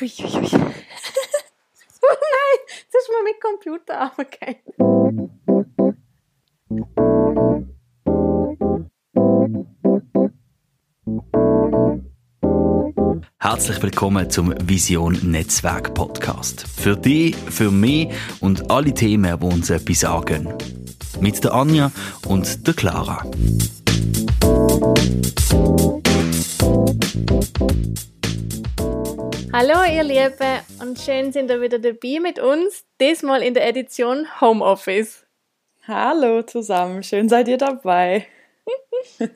Hui, hui, hui. oh nein, das ist mal mit Computer runtergefallen. Herzlich willkommen zum Vision Netzwerk Podcast. Für dich, für mich und alle Themen, die uns etwas sagen. Mit der Anja und der Clara. Hallo ihr Lieben und schön sind ihr wieder dabei mit uns, diesmal in der Edition Homeoffice. Hallo zusammen, schön seid ihr dabei.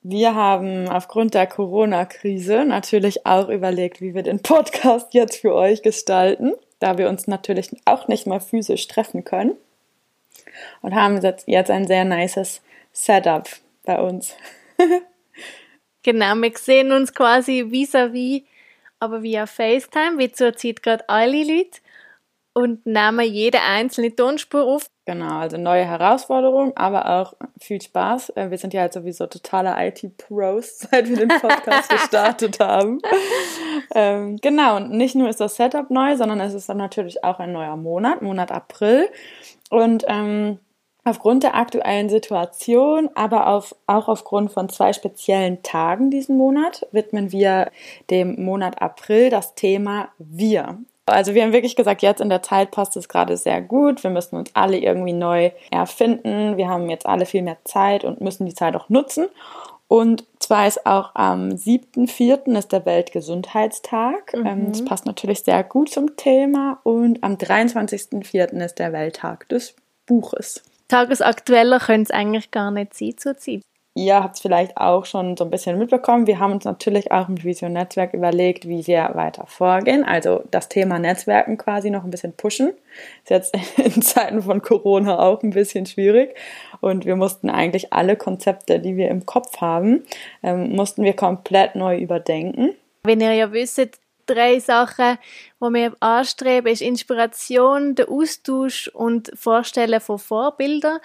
wir haben aufgrund der Corona-Krise natürlich auch überlegt, wie wir den Podcast jetzt für euch gestalten, da wir uns natürlich auch nicht mal physisch treffen können. Und haben jetzt ein sehr nices Setup bei uns. genau, wir sehen uns quasi vis-à-vis, -vis, aber via FaceTime, wie zurzeit gerade alle Leute und nehmen jede einzelne Tonspur auf. Genau, also neue Herausforderung, aber auch viel Spaß. Äh, wir sind ja halt sowieso totale IT-Pros, seit wir den Podcast gestartet haben. Ähm, genau, und nicht nur ist das Setup neu, sondern es ist dann natürlich auch ein neuer Monat, Monat April. Und ähm, aufgrund der aktuellen Situation, aber auf, auch aufgrund von zwei speziellen Tagen diesen Monat, widmen wir dem Monat April das Thema Wir. Also wir haben wirklich gesagt, jetzt in der Zeit passt es gerade sehr gut. Wir müssen uns alle irgendwie neu erfinden. Wir haben jetzt alle viel mehr Zeit und müssen die Zeit auch nutzen. Und zwar ist auch am 7.4. ist der Weltgesundheitstag. Mhm. Ähm, das passt natürlich sehr gut zum Thema. Und am 23.4. ist der Welttag des Buches. Tagesaktueller könnte es eigentlich gar nicht sein zurzeit ihr habt es vielleicht auch schon so ein bisschen mitbekommen. Wir haben uns natürlich auch im Vision Netzwerk überlegt, wie wir weiter vorgehen. Also das Thema Netzwerken quasi noch ein bisschen pushen. Ist jetzt in Zeiten von Corona auch ein bisschen schwierig. Und wir mussten eigentlich alle Konzepte, die wir im Kopf haben, ähm, mussten wir komplett neu überdenken. Wenn ihr ja wisst, drei Sachen, die wir anstreben, ist Inspiration, der Austausch und Vorstellen von Vorbildern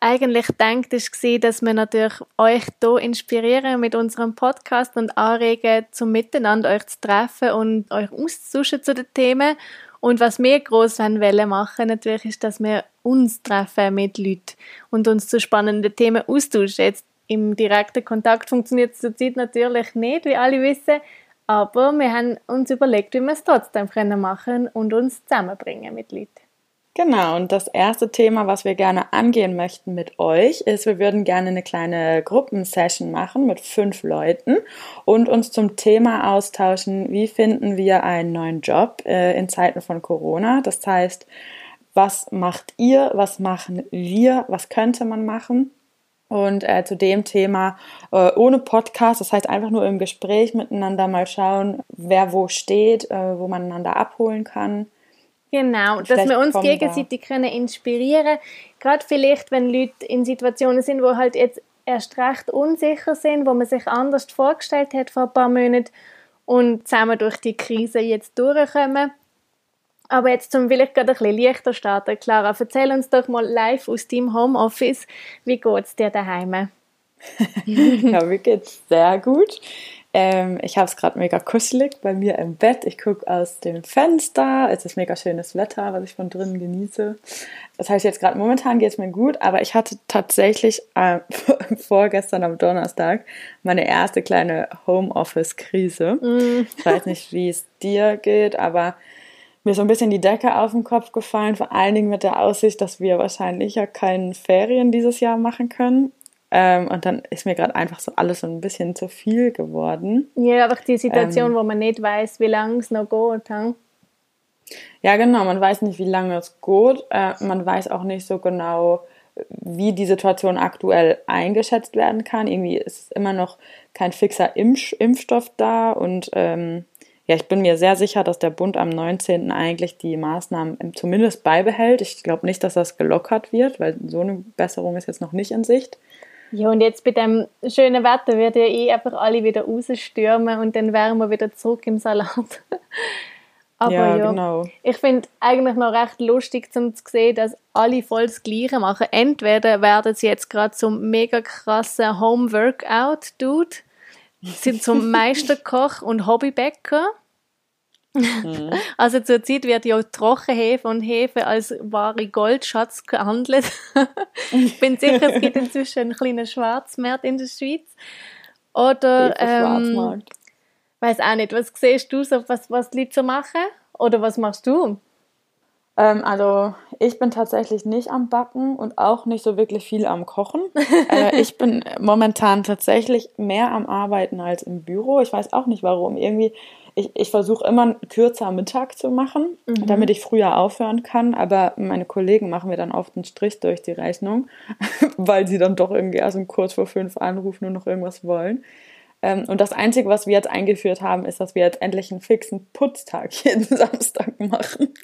eigentlich denkt, ist gesehen, dass wir natürlich euch hier inspirieren mit unserem Podcast und anregen, zum Miteinander euch zu treffen und euch auszutauschen zu den Themen. Und was wir gross wollen machen, natürlich, ist, dass wir uns treffen mit Leuten und uns zu spannenden Themen austauschen. Jetzt im direkten Kontakt funktioniert es zurzeit natürlich nicht, wie alle wissen. Aber wir haben uns überlegt, wie wir es trotzdem machen können und uns zusammenbringen mit Leuten. Genau, und das erste Thema, was wir gerne angehen möchten mit euch, ist, wir würden gerne eine kleine Gruppensession machen mit fünf Leuten und uns zum Thema austauschen, wie finden wir einen neuen Job äh, in Zeiten von Corona. Das heißt, was macht ihr, was machen wir, was könnte man machen? Und äh, zu dem Thema äh, ohne Podcast, das heißt einfach nur im Gespräch miteinander mal schauen, wer wo steht, äh, wo man einander abholen kann. Genau, dass wir uns gegenseitig können inspirieren Gerade vielleicht, wenn Leute in Situationen sind, wo halt jetzt erst recht unsicher sind, wo man sich anders vorgestellt hat vor ein paar Monaten und zusammen durch die Krise jetzt durchkommen. Aber jetzt zum vielleicht gerade ein bisschen leichter starten. Clara, erzähl uns doch mal live aus deinem Homeoffice, wie geht es dir daheim? ja, mir geht's sehr gut. Ähm, ich habe es gerade mega kuschelig bei mir im Bett. Ich gucke aus dem Fenster. Es ist mega schönes Wetter, was ich von drinnen genieße. Das heißt, jetzt gerade momentan geht es mir gut, aber ich hatte tatsächlich äh, vorgestern am Donnerstag meine erste kleine Homeoffice-Krise. Mm. Ich weiß nicht, wie es dir geht, aber mir ist so ein bisschen die Decke auf den Kopf gefallen, vor allen Dingen mit der Aussicht, dass wir wahrscheinlich ja keine Ferien dieses Jahr machen können. Ähm, und dann ist mir gerade einfach so alles so ein bisschen zu viel geworden. Ja, einfach die Situation, ähm, wo man nicht weiß, wie lange es noch geht. Hm? Ja, genau. Man weiß nicht, wie lange es geht. Äh, man weiß auch nicht so genau, wie die Situation aktuell eingeschätzt werden kann. Irgendwie ist immer noch kein fixer Impf Impfstoff da und ähm, ja, ich bin mir sehr sicher, dass der Bund am 19. eigentlich die Maßnahmen zumindest beibehält. Ich glaube nicht, dass das gelockert wird, weil so eine Besserung ist jetzt noch nicht in Sicht. Ja, und jetzt bei dem schönen Wetter wird ja eh einfach alle wieder rausstürmen und dann wären wir wieder zurück im Salat. Aber ja, ja genau. ich finde eigentlich noch recht lustig zum zu sehen, dass alle voll das Gleiche machen. Entweder werden sie jetzt gerade zum mega krassen Home-Workout-Dude, sind zum Meisterkoch und Hobbybäcker Mhm. Also zurzeit wird ja Trockenhefe und Hefe als wahre Goldschatz gehandelt. ich bin sicher, es gibt inzwischen einen kleinen Schwarzmarkt in der Schweiz. Oder ähm, weiß auch nicht, was siehst du so, was, was die Leute so machen? Oder was machst du? Ähm, also ich bin tatsächlich nicht am Backen und auch nicht so wirklich viel am Kochen. äh, ich bin momentan tatsächlich mehr am Arbeiten als im Büro. Ich weiß auch nicht warum. Irgendwie, ich, ich versuche immer kürzer Mittag zu machen, mhm. damit ich früher aufhören kann. Aber meine Kollegen machen mir dann oft einen Strich durch die Rechnung, weil sie dann doch irgendwie erst um kurz vor fünf anrufen und noch irgendwas wollen. Ähm, und das Einzige, was wir jetzt eingeführt haben, ist, dass wir jetzt endlich einen fixen Putztag jeden Samstag machen.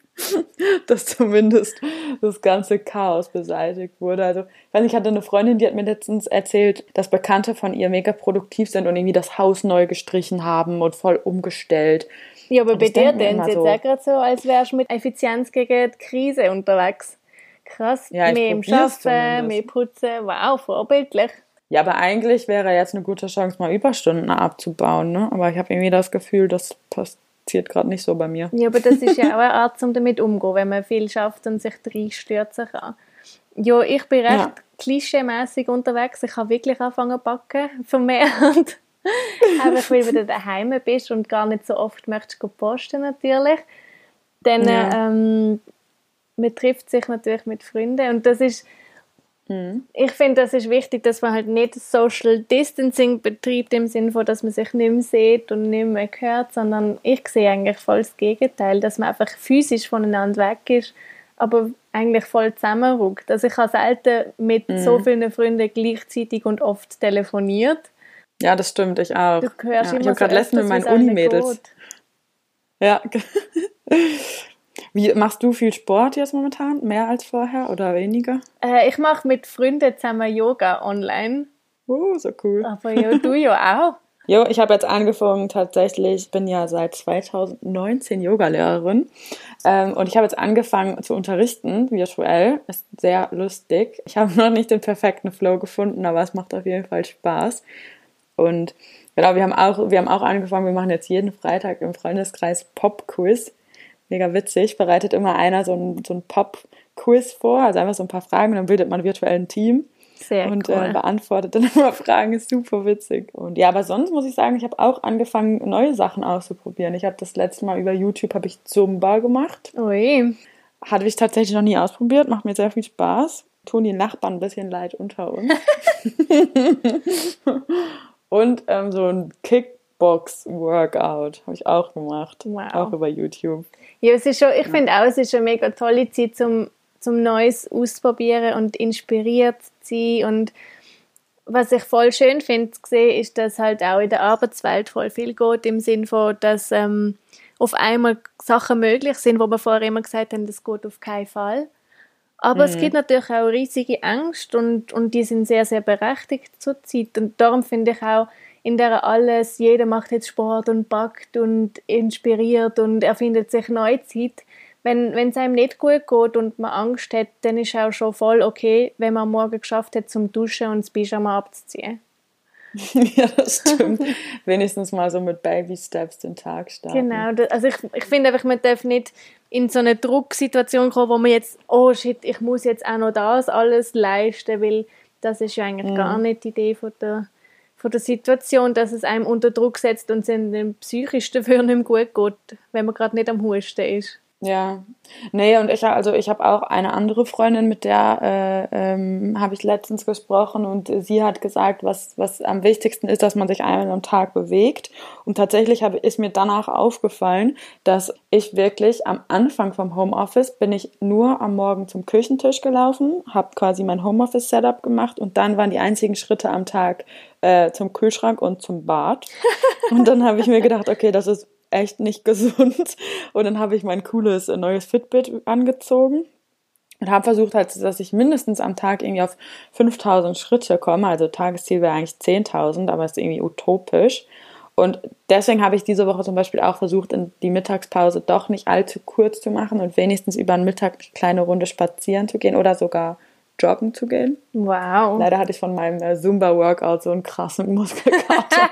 dass zumindest das ganze Chaos beseitigt wurde. Also, ich weiß nicht, ich hatte eine Freundin, die hat mir letztens erzählt, dass Bekannte von ihr mega produktiv sind und irgendwie das Haus neu gestrichen haben und voll umgestellt. Ja, aber bei dir denn jetzt so, auch gerade so, als wärst du mit Effizienz gegen die Krise unterwegs. Krass, ja, mehr im Schaffen, mehr putzen, wow, vorbildlich. Ja, aber eigentlich wäre jetzt eine gute Chance, mal Überstunden abzubauen, ne? Aber ich habe irgendwie das Gefühl, das passiert gerade nicht so bei mir. Ja, aber das ist ja auch eine Art, um damit umzugehen, wenn man viel schafft und sich reinstürzen kann. Ja, ich bin recht ja. klischeemäßig unterwegs. Ich habe wirklich angefangen zu backen, vermehrt. Einfach weil du daheim bist und gar nicht so oft möchtest posten natürlich. Dann ja. ähm, man trifft sich natürlich mit Freunden und das ist Mhm. Ich finde, das ist wichtig, dass man halt nicht Social Distancing betreibt im Sinne von, dass man sich nicht mehr sieht und nicht mehr hört, sondern ich sehe eigentlich voll das Gegenteil, dass man einfach physisch voneinander weg ist, aber eigentlich voll zusammenrückt. Also ich habe selten mit mhm. so vielen Freunden gleichzeitig und oft telefoniert. Ja, das stimmt, ich auch. Du hörst ja, immer ich habe so gerade letztens mit meinen Unimädels. Ja. Wie machst du viel Sport jetzt momentan? Mehr als vorher oder weniger? Äh, ich mache mit Freunden zusammen Yoga online. Oh, so cool. Aber ja, du ja auch. Jo, ich habe jetzt angefangen tatsächlich, ich bin ja seit 2019 Yogalehrerin ähm, und ich habe jetzt angefangen zu unterrichten virtuell. Ist sehr lustig. Ich habe noch nicht den perfekten Flow gefunden, aber es macht auf jeden Fall Spaß. Und genau, wir haben auch, wir haben auch angefangen, wir machen jetzt jeden Freitag im Freundeskreis Pop-Quiz mega witzig, bereitet immer einer so ein, so ein Pop-Quiz vor, also einfach so ein paar Fragen und dann bildet man virtuell ein Team. Sehr und äh, cool. äh, beantwortet dann immer Fragen, ist super witzig. Und ja, aber sonst muss ich sagen, ich habe auch angefangen, neue Sachen auszuprobieren. Ich habe das letzte Mal über YouTube habe ich Zumba gemacht. Ui. Hatte ich tatsächlich noch nie ausprobiert, macht mir sehr viel Spaß. Tun die Nachbarn ein bisschen leid unter uns. und ähm, so ein Kick Box-Workout habe ich auch gemacht. Wow. Auch über YouTube. Ja, es ist schon, ich ja. finde auch, es ist eine mega tolle Zeit zum, zum Neues ausprobieren und inspiriert zu sein. Und was ich voll schön finde zu sehen, ist, dass halt auch in der Arbeitswelt voll viel geht, im Sinne von, dass ähm, auf einmal Sachen möglich sind, wo wir vorher immer gesagt haben, das geht auf keinen Fall. Aber mhm. es gibt natürlich auch riesige Ängste und, und die sind sehr, sehr berechtigt zurzeit. Und darum finde ich auch, in der alles, jeder macht jetzt Sport und backt und inspiriert und erfindet sich neue Zeit. Wenn es einem nicht gut geht und man Angst hat, dann ist auch schon voll okay, wenn man morgen geschafft hat, zum Duschen und das Pyjama abzuziehen. ja, das stimmt. Wenigstens mal so mit Baby Steps den Tag starten. Genau, also ich, ich finde einfach, man darf nicht in so eine Drucksituation kommen, wo man jetzt, oh shit, ich muss jetzt auch noch das alles leisten, weil das ist ja eigentlich mhm. gar nicht die Idee von der von der Situation, dass es einem unter Druck setzt und es dem psychisch dafür nicht gut geht, wenn man gerade nicht am Husten ist. Ja, nee, und ich also ich habe auch eine andere Freundin, mit der äh, ähm, habe ich letztens gesprochen und sie hat gesagt, was was am wichtigsten ist, dass man sich einmal am Tag bewegt. Und tatsächlich habe ist mir danach aufgefallen, dass ich wirklich am Anfang vom Homeoffice bin ich nur am Morgen zum Küchentisch gelaufen, habe quasi mein Homeoffice Setup gemacht und dann waren die einzigen Schritte am Tag äh, zum Kühlschrank und zum Bad. Und dann habe ich mir gedacht, okay, das ist echt nicht gesund. Und dann habe ich mein cooles äh, neues Fitbit angezogen und habe versucht, halt, dass ich mindestens am Tag irgendwie auf 5000 Schritte komme. Also Tagesziel wäre eigentlich 10.000, aber ist irgendwie utopisch. Und deswegen habe ich diese Woche zum Beispiel auch versucht, die Mittagspause doch nicht allzu kurz zu machen und wenigstens über den Mittag eine kleine Runde spazieren zu gehen oder sogar joggen zu gehen. Wow. Leider hatte ich von meinem äh, Zumba-Workout so einen krassen Muskelkater,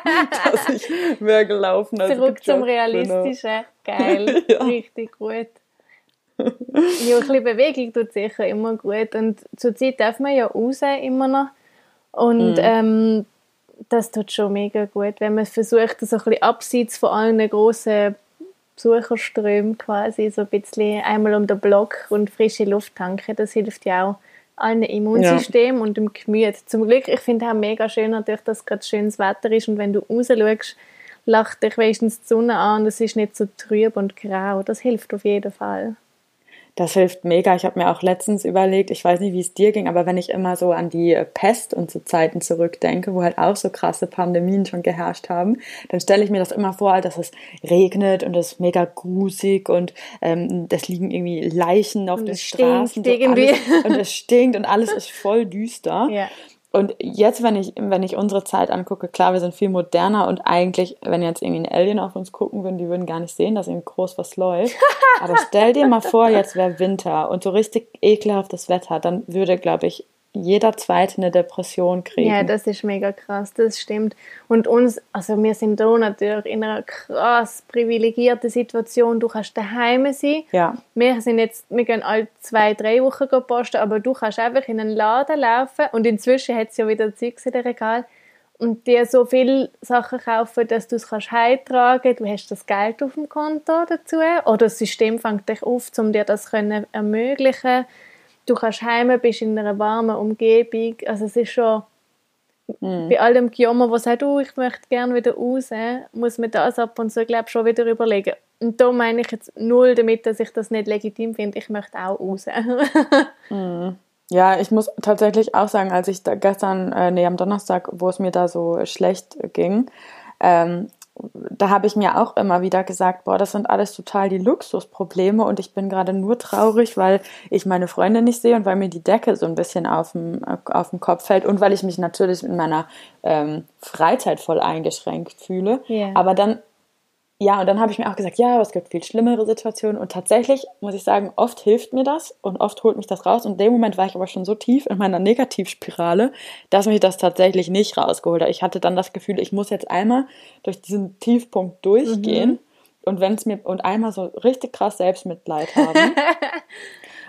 dass ich mehr gelaufen als Zurück zum bin. Realistischen. Geil. Ja. Richtig gut. Ja, ein bisschen Bewegung tut sicher immer gut. Und zurzeit darf man ja raus immer noch. Und Mhm. ähm, das tut schon mega gut, wenn man versucht, so ein bisschen abseits von allen grossen Besucherströmen quasi so ein bisschen einmal um den Block und frische Luft tanken. Das hilft ja auch allen Immunsystem und dem Gemüt. Zum Glück, ich finde es auch mega schön, natürlich, dass gerade schönes Wetter ist und wenn du raus schaust, lacht dich wenigstens die Sonne an und es ist nicht so trüb und grau. Das hilft auf jeden Fall. Das hilft mega. Ich habe mir auch letztens überlegt, ich weiß nicht, wie es dir ging, aber wenn ich immer so an die Pest und so Zeiten zurückdenke, wo halt auch so krasse Pandemien schon geherrscht haben, dann stelle ich mir das immer vor, dass es regnet und es ist mega grusig und ähm, das liegen irgendwie Leichen auf Und den es stinkt Straßen. So und es stinkt und alles ist voll düster. Ja. Und jetzt, wenn ich, wenn ich unsere Zeit angucke, klar, wir sind viel moderner und eigentlich, wenn jetzt irgendwie ein Alien auf uns gucken würden, die würden gar nicht sehen, dass irgendwie groß was läuft. Aber stell dir mal vor, jetzt wäre Winter und so richtig ekelhaftes Wetter, dann würde, glaube ich, jeder Zweite eine Depression kriegen. Ja, das ist mega krass, das stimmt. Und uns, also wir sind da natürlich in einer krass privilegierten Situation. Du kannst daheim sein. ja. Wir sind jetzt, wir gehen alle zwei, drei Wochen posten, aber du kannst einfach in einen Laden laufen und inzwischen hat es ja wieder Zeugs in den Regal und dir so viele Sachen kaufen, dass du es kannst heimtragen. Du hast das Geld auf dem Konto dazu oder das System fängt dich auf, um dir das können ermöglichen. Du kannst heim, bist in einer warmen Umgebung. Also es ist schon bei allem Gejammer, was sagt, oh, ich möchte gerne wieder raus, muss man das ab und zu, glaube schon wieder überlegen. Und da meine ich jetzt null damit, dass ich das nicht legitim finde. Ich möchte auch raus. Ja, ich muss tatsächlich auch sagen, als ich da gestern, äh, nee, am Donnerstag, wo es mir da so schlecht ging, ähm, da habe ich mir auch immer wieder gesagt, boah, das sind alles total die Luxusprobleme und ich bin gerade nur traurig, weil ich meine Freunde nicht sehe und weil mir die Decke so ein bisschen auf dem, auf dem Kopf fällt und weil ich mich natürlich in meiner ähm, Freizeit voll eingeschränkt fühle. Ja. Aber dann ja, und dann habe ich mir auch gesagt, ja, aber es gibt viel schlimmere Situationen. Und tatsächlich muss ich sagen, oft hilft mir das und oft holt mich das raus. Und in dem Moment war ich aber schon so tief in meiner Negativspirale, dass mich das tatsächlich nicht rausgeholt hat. Ich hatte dann das Gefühl, ich muss jetzt einmal durch diesen Tiefpunkt durchgehen und wenn es mir und einmal so richtig krass Selbstmitleid haben.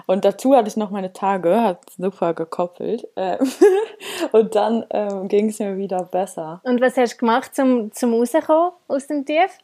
Und dazu hatte ich noch meine Tage, hat super gekoppelt. Äh, und dann ähm, ging es mir wieder besser. und was hast du gemacht, zum, zum rauskommen aus dem Tief?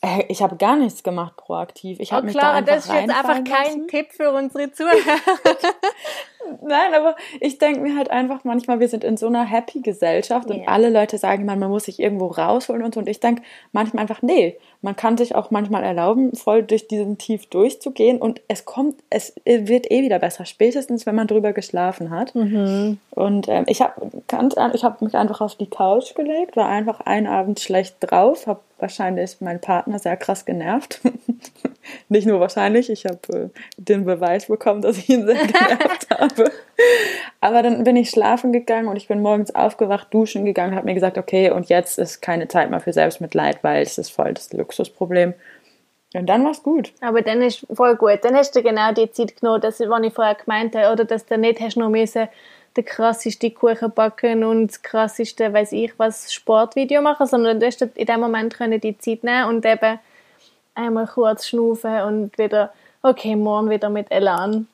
Äh, Ich habe gar nichts gemacht proaktiv. Ich Oh, habe mich da klar, einfach das ist jetzt einfach kein lassen. Tipp für unsere Zuhörer. Nein, aber ich denke mir halt einfach manchmal, wir sind in so einer Happy-Gesellschaft und Ja. alle Leute sagen immer, man muss sich irgendwo rausholen und so. Und ich denke manchmal einfach, nee, man kann sich auch manchmal erlauben, voll durch diesen Tief durchzugehen und es kommt, es wird eh wieder besser, spätestens wenn man drüber geschlafen hat. Mhm. Und ähm, ich habe ganz ehrlich, ich habe mich einfach auf die Couch gelegt, war einfach einen Abend schlecht drauf, habe wahrscheinlich meinen Partner sehr krass genervt. Nicht nur wahrscheinlich, ich habe äh, den Beweis bekommen, dass ich ihn sehr genervt habe. Aber dann bin ich schlafen gegangen und ich bin morgens aufgewacht, duschen gegangen, habe mir gesagt, okay, und jetzt ist keine Zeit mehr für Selbstmitleid, weil es ist voll das Luxusproblem. Und dann war's gut. Aber dann ist voll gut. Dann hast du genau die Zeit genommen, das, was ich vorher gemeint habe, oder dass du nicht hast noch müssen den krassesten Kuchen backen und das krasseste, weiß ich was, Sportvideo machen, sondern du hast in dem Moment können die Zeit nehmen und eben einmal kurz schnaufen und wieder, okay, morgen wieder mit Elan.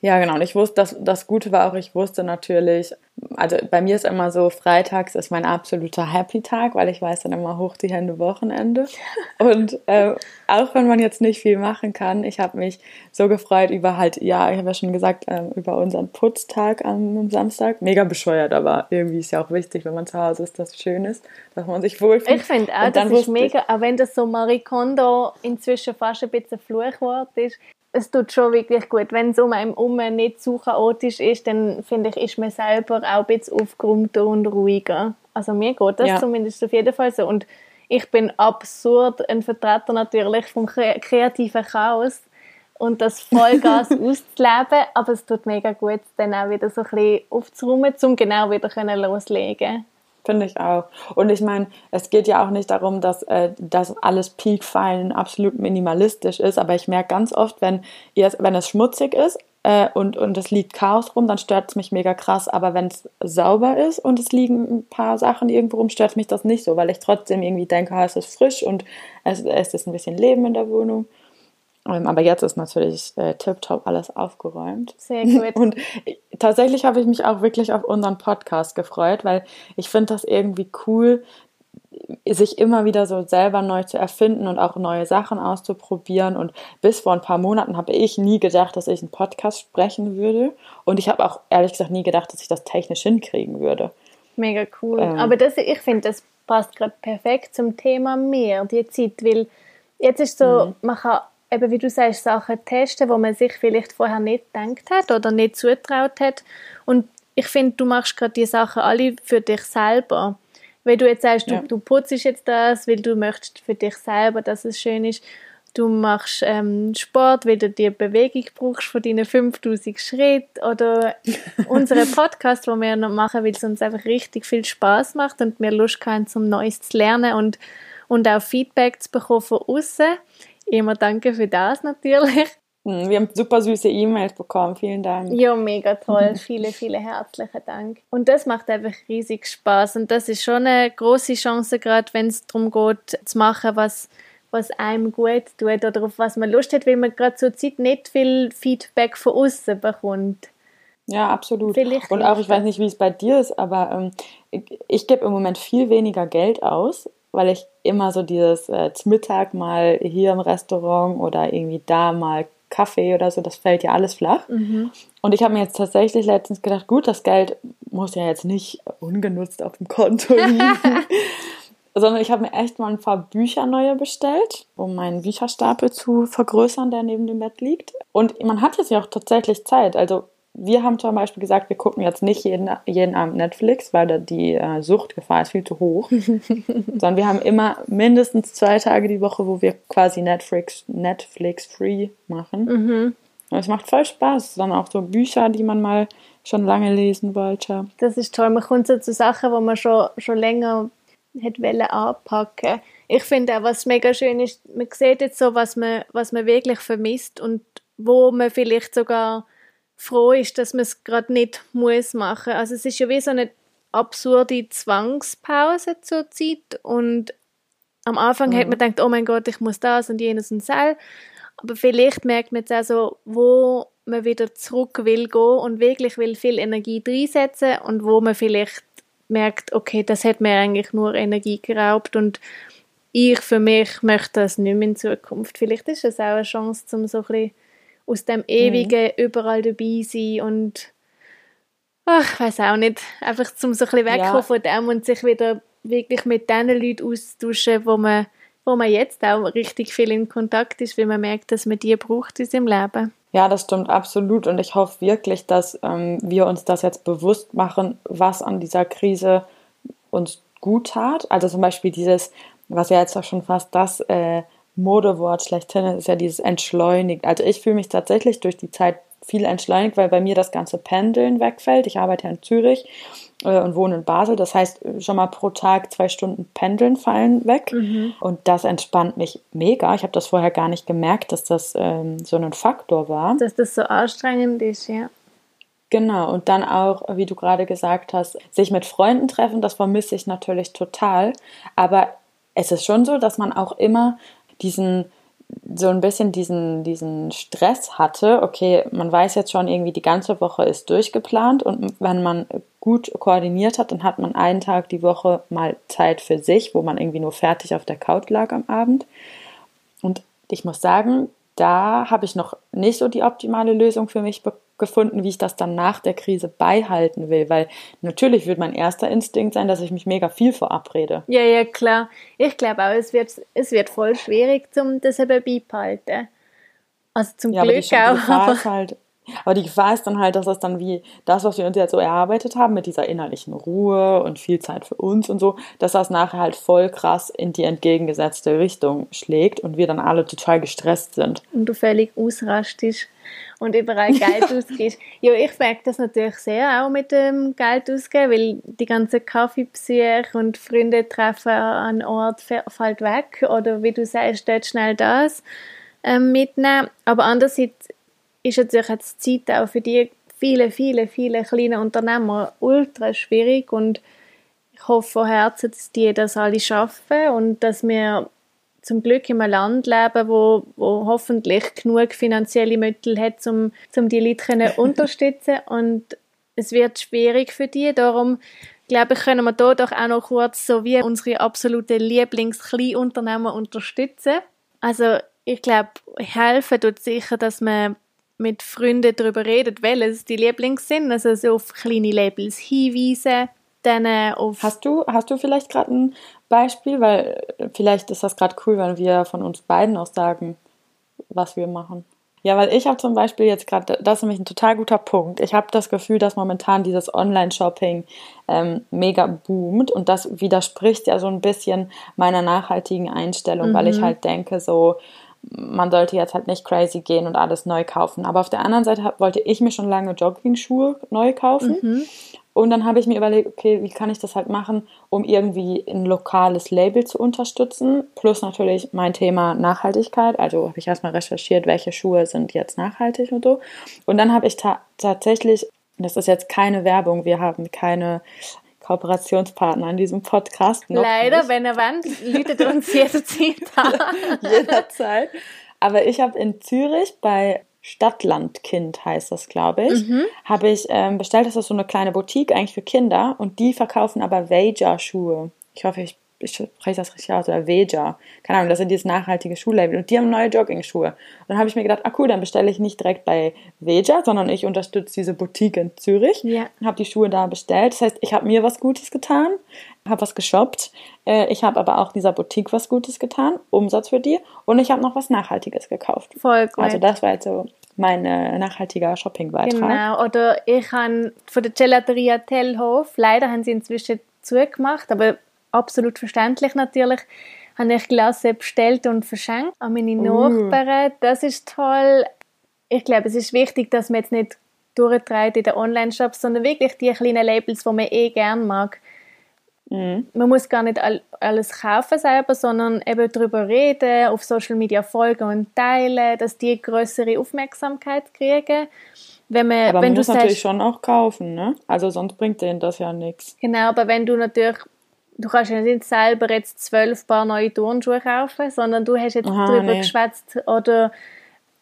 Ja, genau. Und ich wusste, das, das Gute war auch, ich wusste natürlich, also bei mir ist immer so, freitags ist mein absoluter Happy-Tag, weil ich weiß dann immer hoch die Hände Wochenende. Und äh, auch wenn man jetzt nicht viel machen kann, ich habe mich so gefreut über halt, ja, ich habe ja schon gesagt, ähm, über unseren Putztag am, am Samstag. Mega bescheuert, aber irgendwie ist ja auch wichtig, wenn man zu Hause ist, dass es schön ist, dass man sich wohlfühlt. Ich finde auch, das ist ich- mega, auch wenn das so Marie Kondo inzwischen fast ein bisschen Fluchwort ist, es tut schon wirklich gut. Wenn es um einen um nicht zu chaotisch ist, dann finde ich, ist man selber auch ein bisschen aufgeräumter und ruhiger. Also mir geht das Ja. zumindest auf jeden Fall so. Und ich bin absurd ein Vertreter natürlich vom kre kreativen Chaos und das Vollgas auszuleben, aber es tut mega gut, dann auch wieder so ein bisschen aufzuräumen, um genau wieder können loslegen Finde ich auch. Und ich meine, es geht ja auch nicht darum, dass äh, das alles peakfein absolut minimalistisch ist, aber ich merke ganz oft, wenn, ihr, wenn es schmutzig ist, äh, und, und es liegt Chaos rum, dann stört es mich mega krass. Aber wenn es sauber ist und es liegen ein paar Sachen irgendwo rum, stört mich das nicht so, weil ich trotzdem irgendwie denke, ah, es ist frisch und es, es ist ein bisschen Leben in der Wohnung. Ähm, aber jetzt ist natürlich äh, tipptopp alles aufgeräumt. Sehr gut. Und tatsächlich habe ich mich auch wirklich auf unseren Podcast gefreut, weil ich finde das irgendwie cool, sich immer wieder so selber neu zu erfinden und auch neue Sachen auszuprobieren. Und bis vor ein paar Monaten habe ich nie gedacht, dass ich einen Podcast sprechen würde. Und ich habe auch ehrlich gesagt nie gedacht, dass ich das technisch hinkriegen würde. Mega cool. Ähm. Aber das, ich finde, das passt gerade perfekt zum Thema mehr, die Zeit, weil jetzt ist so, mhm. man kann eben, wie du sagst, Sachen testen, wo man sich vielleicht vorher nicht gedacht hat oder nicht zutraut hat. Und ich finde, du machst gerade die Sachen alle für dich selber. Weil du jetzt sagst, du, ja. du putzt jetzt das, weil du möchtest für dich selber, dass es schön ist. Du machst ähm, Sport, weil du die Bewegung brauchst von deinen 5000 Schritten. Oder unseren Podcast, den wir noch machen, weil es uns einfach richtig viel Spaß macht und wir Lust haben, zum Neues zu lernen und, und auch Feedback zu bekommen von außen. Immer danke für das natürlich. Hm, wir haben super süße E-Mails bekommen. Vielen Dank. Ja, mega toll. viele, viele herzliche Dank. Und das macht einfach riesig Spaß. Und das ist schon eine große Chance, gerade wenn es darum geht, zu machen, was, was einem gut tut oder auf was man Lust hat, weil man gerade zur Zeit nicht viel Feedback von außen bekommt. Ja, absolut. Vielleicht und auch, ich weiß nicht, wie es bei dir ist, aber ähm, ich, ich gebe im Moment viel weniger Geld aus weil ich immer so dieses äh, zum Mittag mal hier im Restaurant oder irgendwie da mal Kaffee oder so, das fällt ja alles flach. Mhm. Und ich habe mir jetzt tatsächlich letztens gedacht, gut, das Geld muss ja jetzt nicht ungenutzt auf dem Konto liegen. sondern ich habe mir echt mal ein paar Bücher neue bestellt, um meinen Bücherstapel zu vergrößern, der neben dem Bett liegt. Und man hat jetzt ja auch tatsächlich Zeit. Also wir haben zum Beispiel gesagt, wir gucken jetzt nicht jeden, jeden Abend Netflix, weil da die äh, Suchtgefahr ist viel zu hoch. Sondern wir haben immer mindestens zwei Tage die Woche, wo wir quasi Netflix, Netflix free machen. Mhm. Und es macht voll Spaß. Dann auch so Bücher, die man mal schon lange lesen wollte. Das ist toll. Man kommt so zu Sachen, wo man schon, schon länger hätte wollen anpacken. Ich finde auch, was mega schön ist, man sieht jetzt so, was man, was man wirklich vermisst und wo man vielleicht sogar froh ist, dass man es gerade nicht muss machen. Also es ist ja wie so eine absurde Zwangspause zur Zeit und am Anfang mhm. hat man gedacht, oh mein Gott, ich muss das und jenes und das. Aber vielleicht merkt man jetzt auch so, wo man wieder zurück will gehen und wirklich will viel Energie reinsetzen und wo man vielleicht merkt, okay, das hat mir eigentlich nur Energie geraubt und ich für mich möchte das nicht mehr in Zukunft. Vielleicht ist es auch eine Chance, um so ein bisschen aus dem ewigen mhm. überall dabei sein und ach, ich weiß auch nicht, einfach zum so ein bisschen wegkommen ja. von dem und sich wieder wirklich mit den Leuten austauschen, wo man, wo man jetzt auch richtig viel in Kontakt ist, weil man merkt, dass man die braucht in seinem Leben. Ja, das stimmt absolut und ich hoffe wirklich, dass ähm, wir uns das jetzt bewusst machen, was an dieser Krise uns gut tat. Also zum Beispiel dieses, was ja jetzt auch schon fast das äh, Modewort schlechthin ist ja dieses entschleunigt. Also ich fühle mich tatsächlich durch die Zeit viel entschleunigt, weil bei mir das ganze Pendeln wegfällt. Ich arbeite in Zürich äh, und wohne in Basel. Das heißt, schon mal pro Tag zwei Stunden Pendeln fallen weg. Mhm. Und das entspannt mich mega. Ich habe das vorher gar nicht gemerkt, dass das ähm, so ein Faktor war. Dass das so anstrengend ist, ja. Genau, und dann auch, wie du gerade gesagt hast, sich mit Freunden treffen, das vermisse ich natürlich total. Aber es ist schon so, dass man auch immer diesen so ein bisschen diesen, diesen Stress hatte, okay, man weiß jetzt schon irgendwie, die ganze Woche ist durchgeplant und wenn man gut koordiniert hat, dann hat man einen Tag die Woche mal Zeit für sich, wo man irgendwie nur fertig auf der Couch lag am Abend. Und ich muss sagen, da habe ich noch nicht so die optimale Lösung für mich gefunden, wie ich das dann nach der Krise beibehalten will, weil natürlich wird mein erster Instinkt sein, dass ich mich mega viel verabrede. Ja, ja, klar. Ich glaube auch, es wird, es wird voll schwierig, zum das eben beibehalten. Also zum ja, Glück auch. Aber halt, aber die Gefahr ist dann halt, dass das dann wie das, was wir uns jetzt so erarbeitet haben, mit dieser innerlichen Ruhe und viel Zeit für uns und so, dass das nachher halt voll krass in die entgegengesetzte Richtung schlägt und wir dann alle total gestresst sind. Und du völlig ausrastest und überall Geld ausgibst. Ja, ich merke das natürlich sehr auch mit dem Geld ausgeben, weil die ganzen Kaffeebesuche und Freunde treffen an Ort fällt weg oder wie du sagst, dort schnell das ähm, mitnehmen. Aber andererseits ist natürlich jetzt die Zeit auch für die viele, viele, viele kleine Unternehmer ultra schwierig und ich hoffe von Herzen, dass die das alle schaffen und dass wir zum Glück in einem Land leben, wo, wo hoffentlich genug finanzielle Mittel hat, um, um die Leute zu unterstützen und es wird schwierig für die, darum glaube ich, können wir hier doch auch noch kurz so wie unsere absoluten Lieblings-Kleinunternehmen unterstützen. Also ich glaube, helfen tut sicher, dass man mit Freunden darüber redet, welches die Lieblings sind, also so auf kleine Labels hinweisen, dann äh, auf... Hast du, hast du vielleicht gerade ein Beispiel, weil vielleicht ist das gerade cool, wenn wir von uns beiden auch sagen, was wir machen. Ja, weil ich habe zum Beispiel jetzt gerade, das ist nämlich ein total guter Punkt. Ich habe das Gefühl, dass momentan dieses Online-Shopping ähm, mega boomt und das widerspricht ja so ein bisschen meiner nachhaltigen Einstellung, mhm. weil ich mhm. halt denke, so man sollte jetzt halt nicht crazy gehen und alles neu kaufen. Aber auf der anderen Seite wollte ich mir schon lange Jogging-Schuhe neu kaufen. Mhm. Und dann habe ich mir überlegt, okay, wie kann ich das halt machen, um irgendwie ein lokales Label zu unterstützen. Plus natürlich mein Thema Nachhaltigkeit. Also habe ich erstmal recherchiert, welche Schuhe sind jetzt nachhaltig und so. Und dann habe ich ta tatsächlich, das ist jetzt keine Werbung, wir haben keine Kooperationspartner in diesem Podcast. Leider, nicht. wenn er wann, läutet uns jederzeit Jederzeit. Aber ich habe in Zürich bei Stadtlandkind heißt das, glaube ich, mhm. habe ich ähm, bestellt. Das ist so eine kleine Boutique eigentlich für Kinder und die verkaufen aber Veja-Schuhe. Ich hoffe, ich ich spreche das richtig aus, oder Veja. Keine Ahnung, das sind dieses nachhaltige Schuhlabel. Und die haben neue Jogging-Schuhe. Und dann habe ich mir gedacht, ah cool, dann bestelle ich nicht direkt bei Veja, sondern ich unterstütze diese Boutique in Zürich. Ja. Habe die Schuhe da bestellt. Das heißt, ich habe mir was Gutes getan, habe was geshoppt. Äh, ich habe aber auch dieser Boutique was Gutes getan, Umsatz für die. Und ich habe noch was Nachhaltiges gekauft. Voll gut. Also das war jetzt so mein äh, nachhaltiger Shopping-Beitrag. Genau, oder ich habe von der Gelateria Tellhof, leider haben sie inzwischen zugemacht, aber absolut verständlich natürlich, habe ich Glasse bestellt und verschenkt an meine uh. Nachbarn. Das ist toll. Ich glaube, es ist wichtig, dass man jetzt nicht durchtreibt in den Online-Shops, sondern wirklich die kleinen Labels, die man eh gerne mag. Mhm. Man muss gar nicht alles kaufen selber, sondern eben darüber reden, auf Social Media folgen und teilen, dass die größere Aufmerksamkeit kriegen. Wenn man, aber man muss sagst, natürlich schon auch kaufen, ne? Also sonst bringt denen das ja nichts. Genau, aber wenn du natürlich du kannst ja nicht selber jetzt zwölf Paar neue Turnschuhe kaufen, sondern du hast jetzt Aha, darüber nee. geschwätzt oder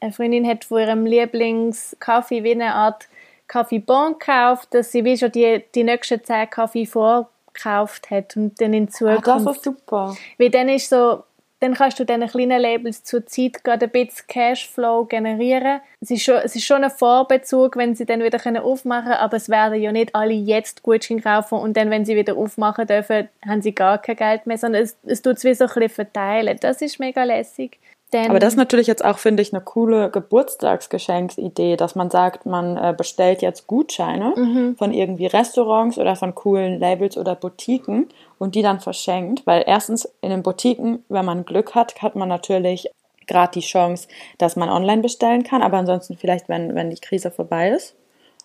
eine Freundin hat von ihrem Lieblingskaffee wie eine Art Kaffeebon gekauft, dass sie wie schon die, die nächsten zehn Kaffee vorgekauft hat und dann in Zukunft. Ah, das ist super. Weil dann ist so, dann kannst du diesen kleinen Labels zur Zeit gerade ein bisschen Cashflow generieren. Es ist schon, es ist schon ein Vorbezug, wenn sie dann wieder aufmachen können, aber es werden ja nicht alle jetzt Gutschein kaufen und dann, wenn sie wieder aufmachen dürfen, haben sie gar kein Geld mehr, sondern es, es tut es wie so ein bisschen verteilen. Das ist mega lässig. Denn Aber das ist natürlich jetzt auch, finde ich, eine coole Geburtstagsgeschenksidee, dass man sagt, man äh, bestellt jetzt Gutscheine mhm. von irgendwie Restaurants oder von coolen Labels oder Boutiquen und die dann verschenkt. Weil erstens in den Boutiquen, wenn man Glück hat, hat man natürlich gerade die Chance, dass man online bestellen kann. Aber ansonsten vielleicht, wenn, wenn die Krise vorbei ist.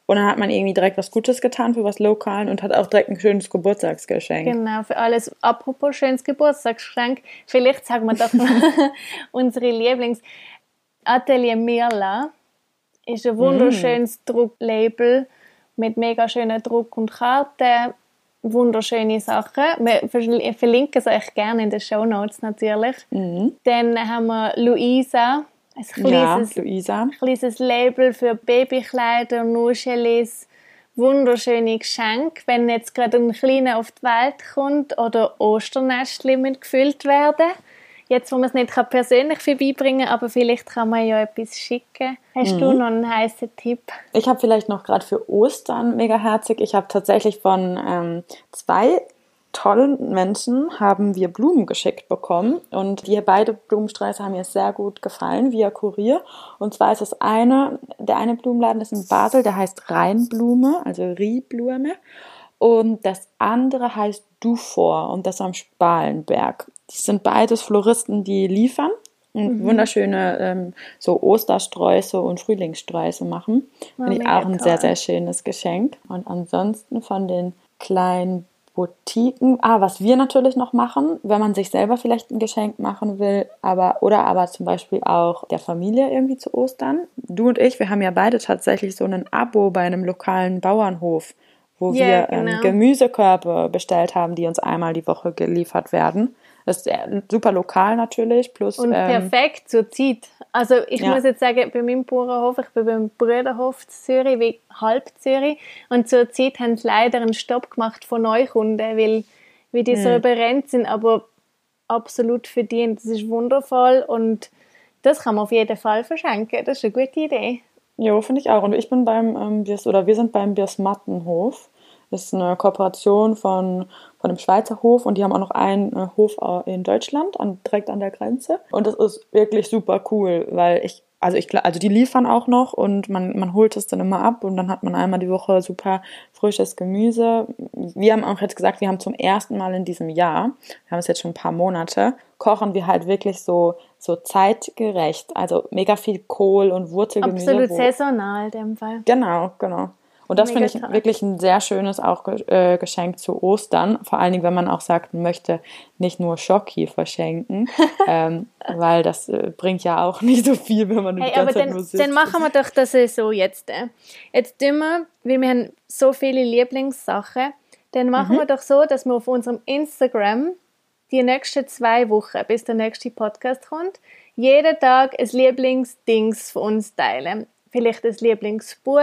Und dann hat man irgendwie direkt was Gutes getan für was Lokalen und hat auch direkt ein schönes Geburtstagsgeschenk. Genau, für alles. Apropos schönes Geburtstagsgeschenk, vielleicht sagen wir doch unsere Lieblings. Atelier Mirla ist ein wunderschönes mm. Drucklabel mit mega schönen Druck und Karten. Wunderschöne Sachen. Wir verlinken es euch gerne in den Show Notes natürlich. Mm. Dann haben wir Luisa ein kleines, ja, Luisa. kleines Label für Babykleider, Nuschelis, wunderschöne Geschenke, wenn jetzt gerade ein Kleiner auf die Welt kommt oder Osternestchen gefüllt werden. Jetzt, wo man es nicht persönlich vorbeibringen kann, aber vielleicht kann man ja etwas schicken. Hast mhm. du noch einen heißen Tipp? Ich habe vielleicht noch gerade für Ostern mega herzig. Ich habe tatsächlich von ähm, zwei tollen Menschen haben wir Blumen geschickt bekommen und die beide Blumensträuße haben mir sehr gut gefallen via Kurier. Und zwar ist es eine, der eine Blumenladen ist in Basel, der heißt Rheinblume, also Rieblume. Und das andere heißt Dufour und das am Spalenberg. Die sind beides Floristen, die liefern und mhm. wunderschöne ähm, so Ostersträuße und Frühlingssträuße machen. Finde ich auch ein toll. sehr, sehr schönes Geschenk. Und ansonsten von den kleinen Boutiquen. Ah, was wir natürlich noch machen, wenn man sich selber vielleicht ein Geschenk machen will, aber oder aber zum Beispiel auch der Familie irgendwie zu Ostern. Du und ich, wir haben ja beide tatsächlich so ein Abo bei einem lokalen Bauernhof, wo Ja, wir ähm, genau. Gemüsekörbe bestellt haben, die uns einmal die Woche geliefert werden. Das ist äh, super lokal natürlich, plus Und ähm, perfekt zur Zeit. Also ich Ja. muss jetzt sagen, bei meinem Bauernhof, ich bin beim Brüderhof Zürich, wie halb Zürich, und zur Zeit haben sie leider einen Stopp gemacht von Neukunden, weil, weil die so Hm. überrennt sind, aber absolut verdient. Das ist wundervoll und das kann man auf jeden Fall verschenken. Das ist eine gute Idee. Jo, finde ich auch. Und ich bin beim ähm, oder wir sind beim Birsmattenhof. Das ist eine Kooperation von, von einem Schweizer Hof und die haben auch noch einen äh, Hof au- in Deutschland, an, direkt an der Grenze. Und das ist wirklich super cool, weil ich, also ich, also die liefern auch noch und man, man holt es dann immer ab und dann hat man einmal die Woche super frisches Gemüse. Wir haben auch jetzt gesagt, wir haben zum ersten Mal in diesem Jahr, wir haben es jetzt schon ein paar Monate, kochen wir halt wirklich so, so zeitgerecht. Also mega viel Kohl und Wurzelgemüse. Absolut saisonal in dem Fall. Genau, genau. Und das finde ich toll. wirklich ein sehr schönes auch äh, Geschenk zu Ostern. Vor allen Dingen, wenn man auch sagt, man möchte nicht nur Schocki verschenken, ähm, weil das äh, bringt ja auch nicht so viel, wenn man die Hey, ganze aber Zeit dann, nur sitzt. dann machen wir doch das so jetzt. äh. Jetzt tun wir, weil wir haben so viele Lieblingssachen, dann machen Mhm. wir doch so, dass wir auf unserem Instagram die nächsten zwei Wochen, bis der nächste Podcast kommt, jeden Tag ein Lieblingsdings von uns teilen. Vielleicht ein Lieblingsbuch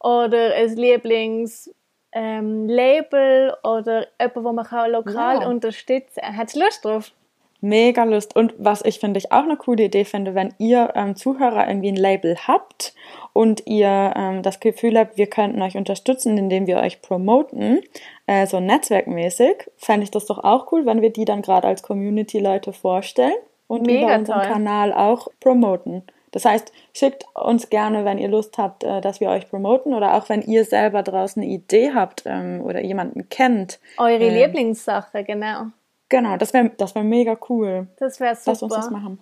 oder ein Lieblings ähm, Label oder etwas, wo man kann lokal Ja. unterstützen kann. Hättest du Lust drauf? Mega Lust. Und was ich finde ich auch eine coole Idee finde, wenn ihr ähm, Zuhörer irgendwie ein Label habt und ihr ähm, das Gefühl habt, wir könnten euch unterstützen, indem wir euch promoten, äh, so netzwerkmäßig, fände ich das doch auch cool, wenn wir die dann gerade als Community-Leute vorstellen und Mega über unseren toll. Kanal auch promoten. Das heißt, schickt uns gerne, wenn ihr Lust habt, äh, dass wir euch promoten oder auch wenn ihr selber draußen eine Idee habt ähm, oder jemanden kennt. Eure Ähm. Lieblingssache, genau. Genau, das wäre das wär mega cool. Das wäre super. Lass uns das machen.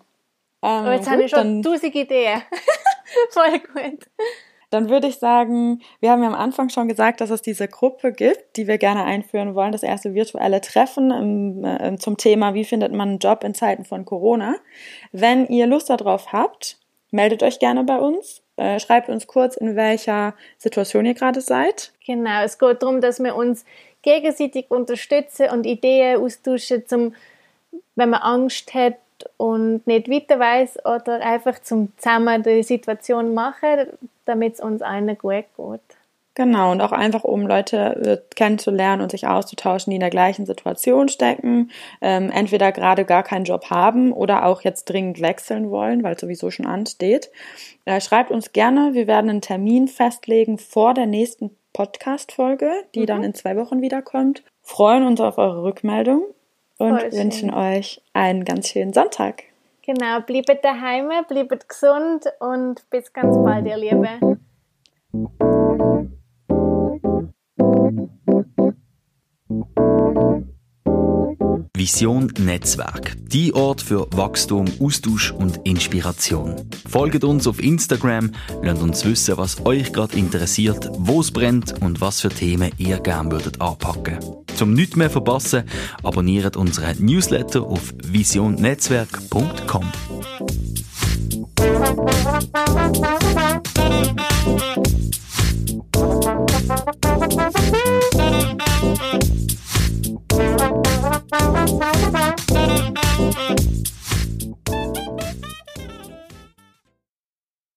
Ähm, Aber jetzt gut, habe ich schon dann, tausend Ideen. Voll gut. dann würde ich sagen, wir haben ja am Anfang schon gesagt, dass es diese Gruppe gibt, die wir gerne einführen wollen, das erste virtuelle Treffen ähm, äh, zum Thema, wie findet man einen Job in Zeiten von Corona. Wenn ihr Lust darauf habt, meldet euch gerne bei uns. Äh, schreibt uns kurz, in welcher Situation ihr gerade seid. Genau, es geht darum, dass wir uns gegenseitig unterstützen und Ideen austauschen, zum, wenn man Angst hat und nicht weiter weiß oder einfach zum zusammen die Situation machen, damit es uns allen gut geht. Genau, und auch einfach, um Leute äh, kennenzulernen und sich auszutauschen, die in der gleichen Situation stecken, ähm, entweder gerade gar keinen Job haben oder auch jetzt dringend wechseln wollen, weil es sowieso schon ansteht. Äh, schreibt uns gerne, wir werden einen Termin festlegen vor der nächsten Podcast-Folge, die dann in zwei Wochen wiederkommt. Freuen uns auf eure Rückmeldung und Voll schön. wünschen euch einen ganz schönen Sonntag. Genau, bleibt daheim, bleibt gesund und bis ganz bald, ihr Lieben. Vision Netzwerk. Die Ort für Wachstum, Austausch und Inspiration. Folgt uns auf Instagram, lasst uns wissen, was euch gerade interessiert, wo es brennt und was für Themen ihr gerne würdet anpacken. Zum nichts mehr verpassen, abonniert unseren Newsletter auf visionnetzwerk.com.